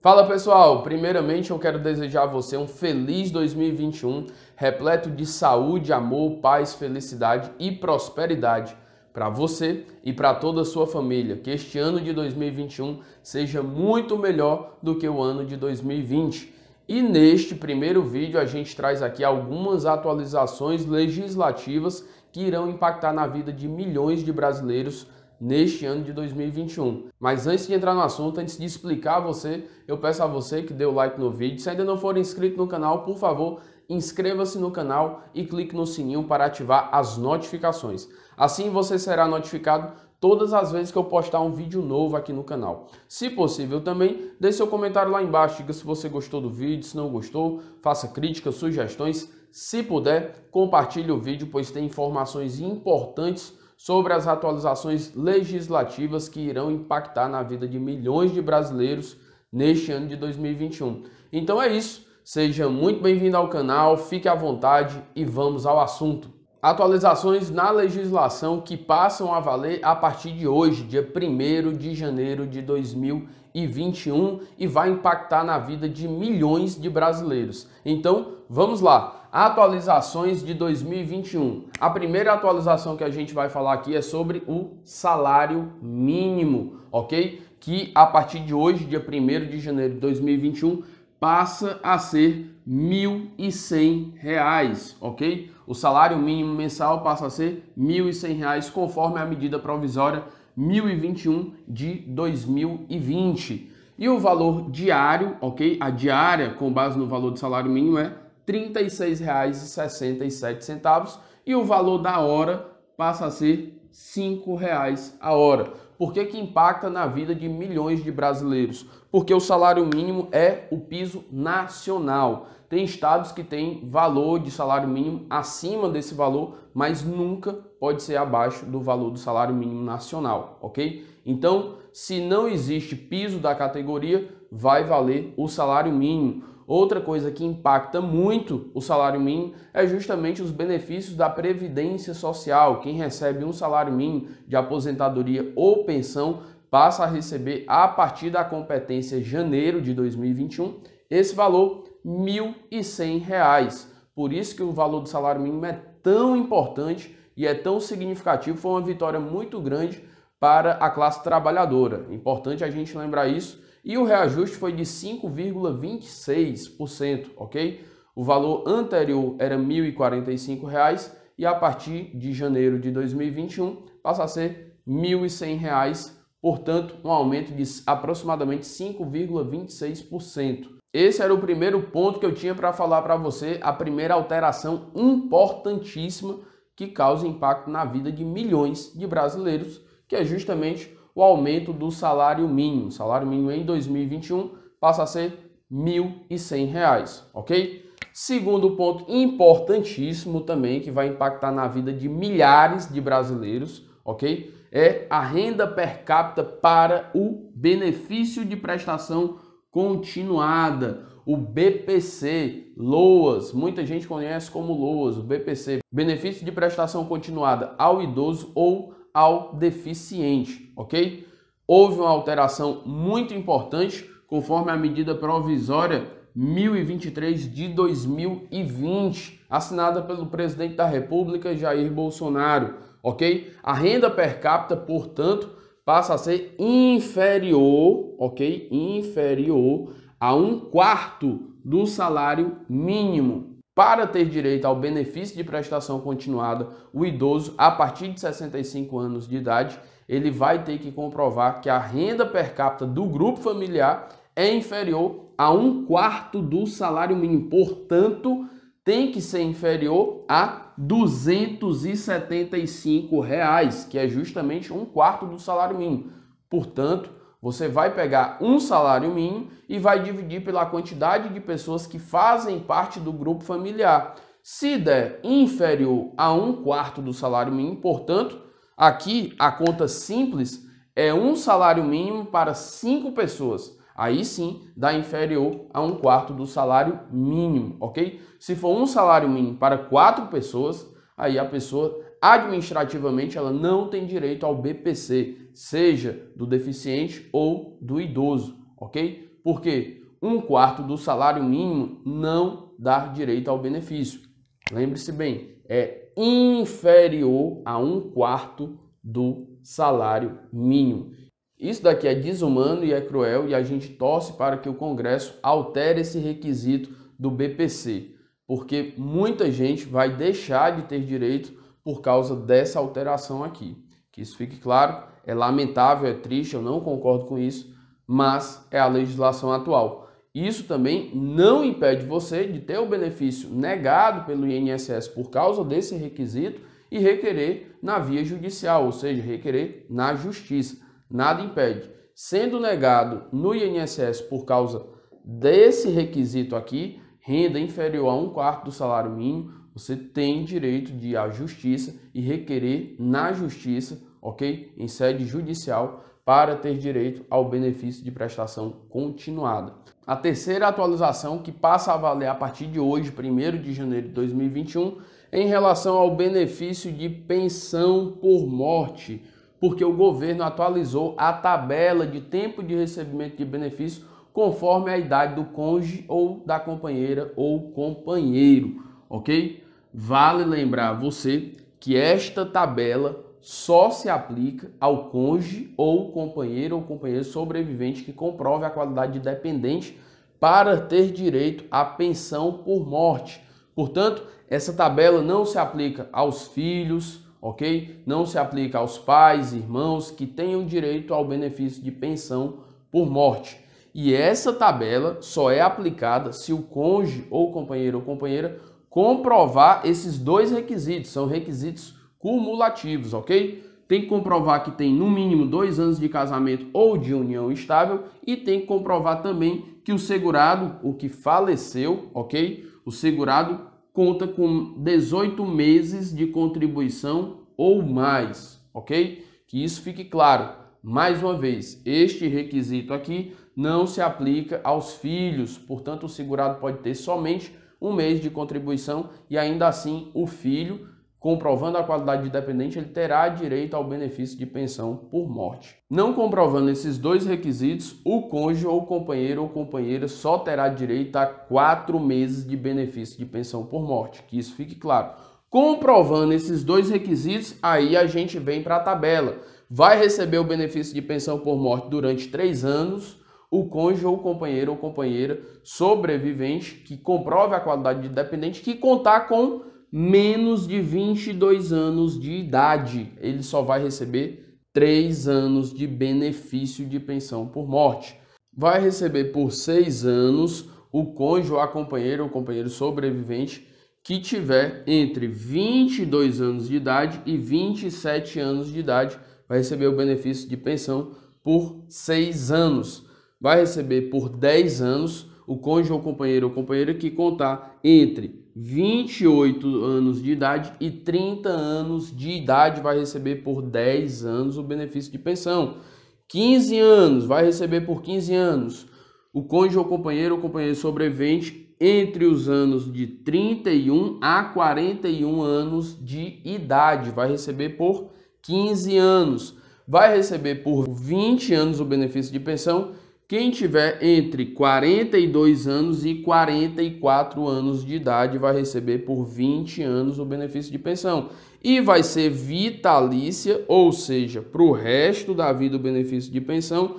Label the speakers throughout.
Speaker 1: Fala pessoal, primeiramente eu quero desejar a você um feliz 2021, repleto de saúde, amor, paz, felicidade e prosperidade para você e para toda a sua família. Que este ano de 2021 seja muito melhor do que o ano de 2020. E neste primeiro vídeo a gente traz aqui algumas atualizações legislativas que irão impactar na vida de milhões de brasileiros neste ano de 2021. Mas antes de entrar no assunto, antes de explicar a você, eu peço a você que dê o like no vídeo. Se ainda não for inscrito no canal, por favor, inscreva-se no canal e clique no sininho para ativar as notificações. Assim você será notificado todas as vezes que eu postar um vídeo novo aqui no canal. Se possível também, deixe seu comentário lá embaixo, diga se você gostou do vídeo, se não gostou, faça críticas, sugestões. Se puder, compartilhe o vídeo, pois tem informações importantes sobre as atualizações legislativas que irão impactar na vida de milhões de brasileiros neste ano de 2021. Então é isso, seja muito bem-vindo ao canal, fique à vontade e vamos ao assunto. Atualizações na legislação que passam a valer a partir de hoje, dia 1 de janeiro de 2021 e vai impactar na vida de milhões de brasileiros. Então, vamos lá atualizações de 2021. A primeira atualização que a gente vai falar aqui é sobre o salário mínimo, ok? Que a partir de hoje, dia 1 de janeiro de 2021, passa a ser R$ 1.100, ok? O salário mínimo mensal passa a ser R$ 1.100, conforme a medida provisória 1021 de 2020. E o valor diário, ok? A diária, com base no valor do salário mínimo, é R$ 36,67 e o valor da hora passa a ser R$ 5,00 a hora. Por que, que impacta na vida de milhões de brasileiros? Porque o salário mínimo é o piso nacional. Tem estados que têm valor de salário mínimo acima desse valor, mas nunca pode ser abaixo do valor do salário mínimo nacional, ok? Então, se não existe piso da categoria, vai valer o salário mínimo. Outra coisa que impacta muito o salário mínimo é justamente os benefícios da previdência social. Quem recebe um salário mínimo de aposentadoria ou pensão passa a receber a partir da competência janeiro de 2021 esse valor R$ 1.100. Por isso que o valor do salário mínimo é tão importante e é tão significativo, foi uma vitória muito grande para a classe trabalhadora. Importante a gente lembrar isso e o reajuste foi de 5,26%, ok? O valor anterior era R$ 1.045 e a partir de janeiro de 2021 passa a ser R$ 1.100, portanto, um aumento de aproximadamente 5,26%. Esse era o primeiro ponto que eu tinha para falar para você, a primeira alteração importantíssima que causa impacto na vida de milhões de brasileiros, que é justamente o aumento do salário mínimo. O salário mínimo em 2021 passa a ser R$ 1.100, ok? Segundo ponto importantíssimo também que vai impactar na vida de milhares de brasileiros, ok? É a renda per capita para o benefício de prestação continuada, o BPC, LOAS, muita gente conhece como LOAS, o BPC, benefício de prestação continuada ao idoso ou ao deficiente, ok? Houve uma alteração muito importante conforme a medida provisória 1023 de 2020, assinada pelo presidente da República Jair Bolsonaro, ok? A renda per capita, portanto, passa a ser inferior, ok? Inferior a um quarto do salário mínimo. Para ter direito ao benefício de prestação continuada, o idoso, a partir de 65 anos de idade, ele vai ter que comprovar que a renda per capita do grupo familiar é inferior a um quarto do salário mínimo. Portanto, tem que ser inferior a 275 reais, que é justamente um quarto do salário mínimo. Portanto, você vai pegar um salário mínimo e vai dividir pela quantidade de pessoas que fazem parte do grupo familiar. Se der inferior a um quarto do salário mínimo, portanto, aqui a conta simples é um salário mínimo para cinco pessoas. Aí sim dá inferior a um quarto do salário mínimo, ok? Se for um salário mínimo para quatro pessoas, aí a pessoa administrativamente ela não tem direito ao BPC, seja do deficiente ou do idoso, ok? Porque um quarto do salário mínimo não dá direito ao benefício. Lembre-se bem, é inferior a um quarto do salário mínimo. Isso daqui é desumano e é cruel e a gente torce para que o Congresso altere esse requisito do BPC, porque muita gente vai deixar de ter direito por causa dessa alteração aqui. Que isso fique claro, é lamentável, é triste, eu não concordo com isso, mas é a legislação atual. Isso também não impede você de ter o benefício negado pelo INSS por causa desse requisito e requerer na via judicial, ou seja, requerer na justiça. Nada impede. Sendo negado no INSS por causa desse requisito aqui, renda inferior a um quarto do salário mínimo, você tem direito de ir à justiça e requerer na justiça, ok? Em sede judicial, para ter direito ao benefício de prestação continuada. A terceira atualização, que passa a valer a partir de hoje, 1 de janeiro de 2021, em relação ao benefício de pensão por morte, porque o governo atualizou a tabela de tempo de recebimento de benefício conforme a idade do cônjuge ou da companheira ou companheiro, ok? Vale lembrar você que esta tabela só se aplica ao cônjuge ou companheiro ou companheiro sobrevivente que comprove a qualidade de dependente para ter direito à pensão por morte. Portanto, essa tabela não se aplica aos filhos, ok? Não se aplica aos pais, irmãos que tenham direito ao benefício de pensão por morte. E essa tabela só é aplicada se o cônjuge ou companheiro ou companheira comprovar esses dois requisitos, são requisitos cumulativos, ok? Tem que comprovar que tem no mínimo dois anos de casamento ou de união estável e tem que comprovar também que o segurado, o que faleceu, ok? O segurado conta com 18 meses de contribuição ou mais, ok? Que isso fique claro. Mais uma vez, este requisito aqui não se aplica aos filhos, portanto, o segurado pode ter somente um mês de contribuição e ainda assim o filho comprovando a qualidade de dependente, ele terá direito ao benefício de pensão por morte. Não comprovando esses dois requisitos, o cônjuge ou companheiro ou companheira só terá direito a quatro meses de benefício de pensão por morte, que isso fique claro. Comprovando esses dois requisitos, aí a gente vem para a tabela. Vai receber o benefício de pensão por morte durante três anos, o cônjuge ou companheiro ou companheira sobrevivente que comprove a qualidade de dependente que contar com menos de 22 anos de idade. Ele só vai receber 3 anos de benefício de pensão por morte. Vai receber por 6 anos o cônjuge, a companheira ou companheiro sobrevivente que tiver entre 22 anos de idade e 27 anos de idade. Vai receber o benefício de pensão por 6 anos. Vai receber por 10 anos o cônjuge ou companheiro ou companheira que contar entre 28 anos de idade e 30 anos de idade vai receber por 10 anos o benefício de pensão. 15 anos vai receber por 15 anos. O cônjuge ou companheiro ou companheiro sobrevivente entre os anos de 31 a 41 anos de idade vai receber por 15 anos. Vai receber por 20 anos o benefício de pensão quem tiver entre 42 anos e 44 anos de idade vai receber por 20 anos o benefício de pensão. E vai ser vitalícia, ou seja, para o resto da vida o benefício de pensão.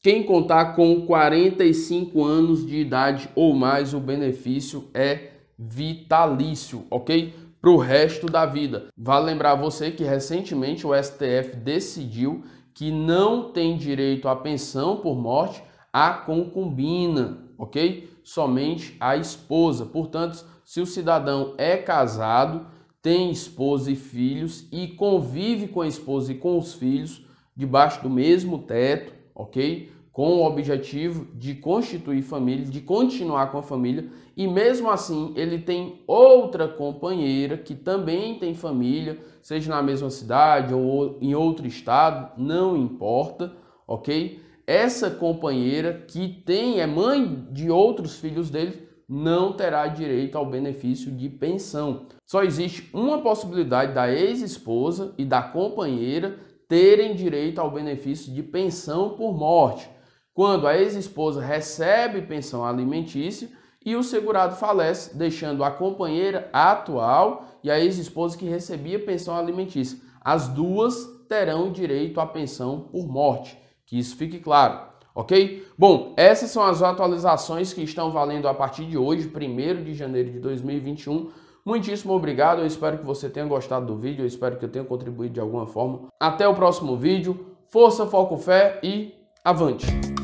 Speaker 1: Quem contar com 45 anos de idade ou mais, o benefício é vitalício, ok? Para o resto da vida. Vale lembrar você que recentemente o STF decidiu que não tem direito à pensão por morte a concubina, ok? Somente a esposa. Portanto, se o cidadão é casado, tem esposa e filhos e convive com a esposa e com os filhos debaixo do mesmo teto, ok? Com o objetivo de constituir família, de continuar com a família, e mesmo assim ele tem outra companheira que também tem família, seja na mesma cidade ou em outro estado, não importa, ok? essa companheira que tem é mãe de outros filhos dele não terá direito ao benefício de pensão. Só existe uma possibilidade da ex-esposa e da companheira terem direito ao benefício de pensão por morte. Quando a ex-esposa recebe pensão alimentícia e o segurado falece, deixando a companheira atual e a ex-esposa que recebia pensão alimentícia. As duas terão direito à pensão por morte, que isso fique claro, ok? Bom, essas são as atualizações que estão valendo a partir de hoje, 1 de janeiro de 2021. Muitíssimo obrigado, eu espero que você tenha gostado do vídeo, eu espero que eu tenha contribuído de alguma forma. Até o próximo vídeo, força, foco, fé e avante!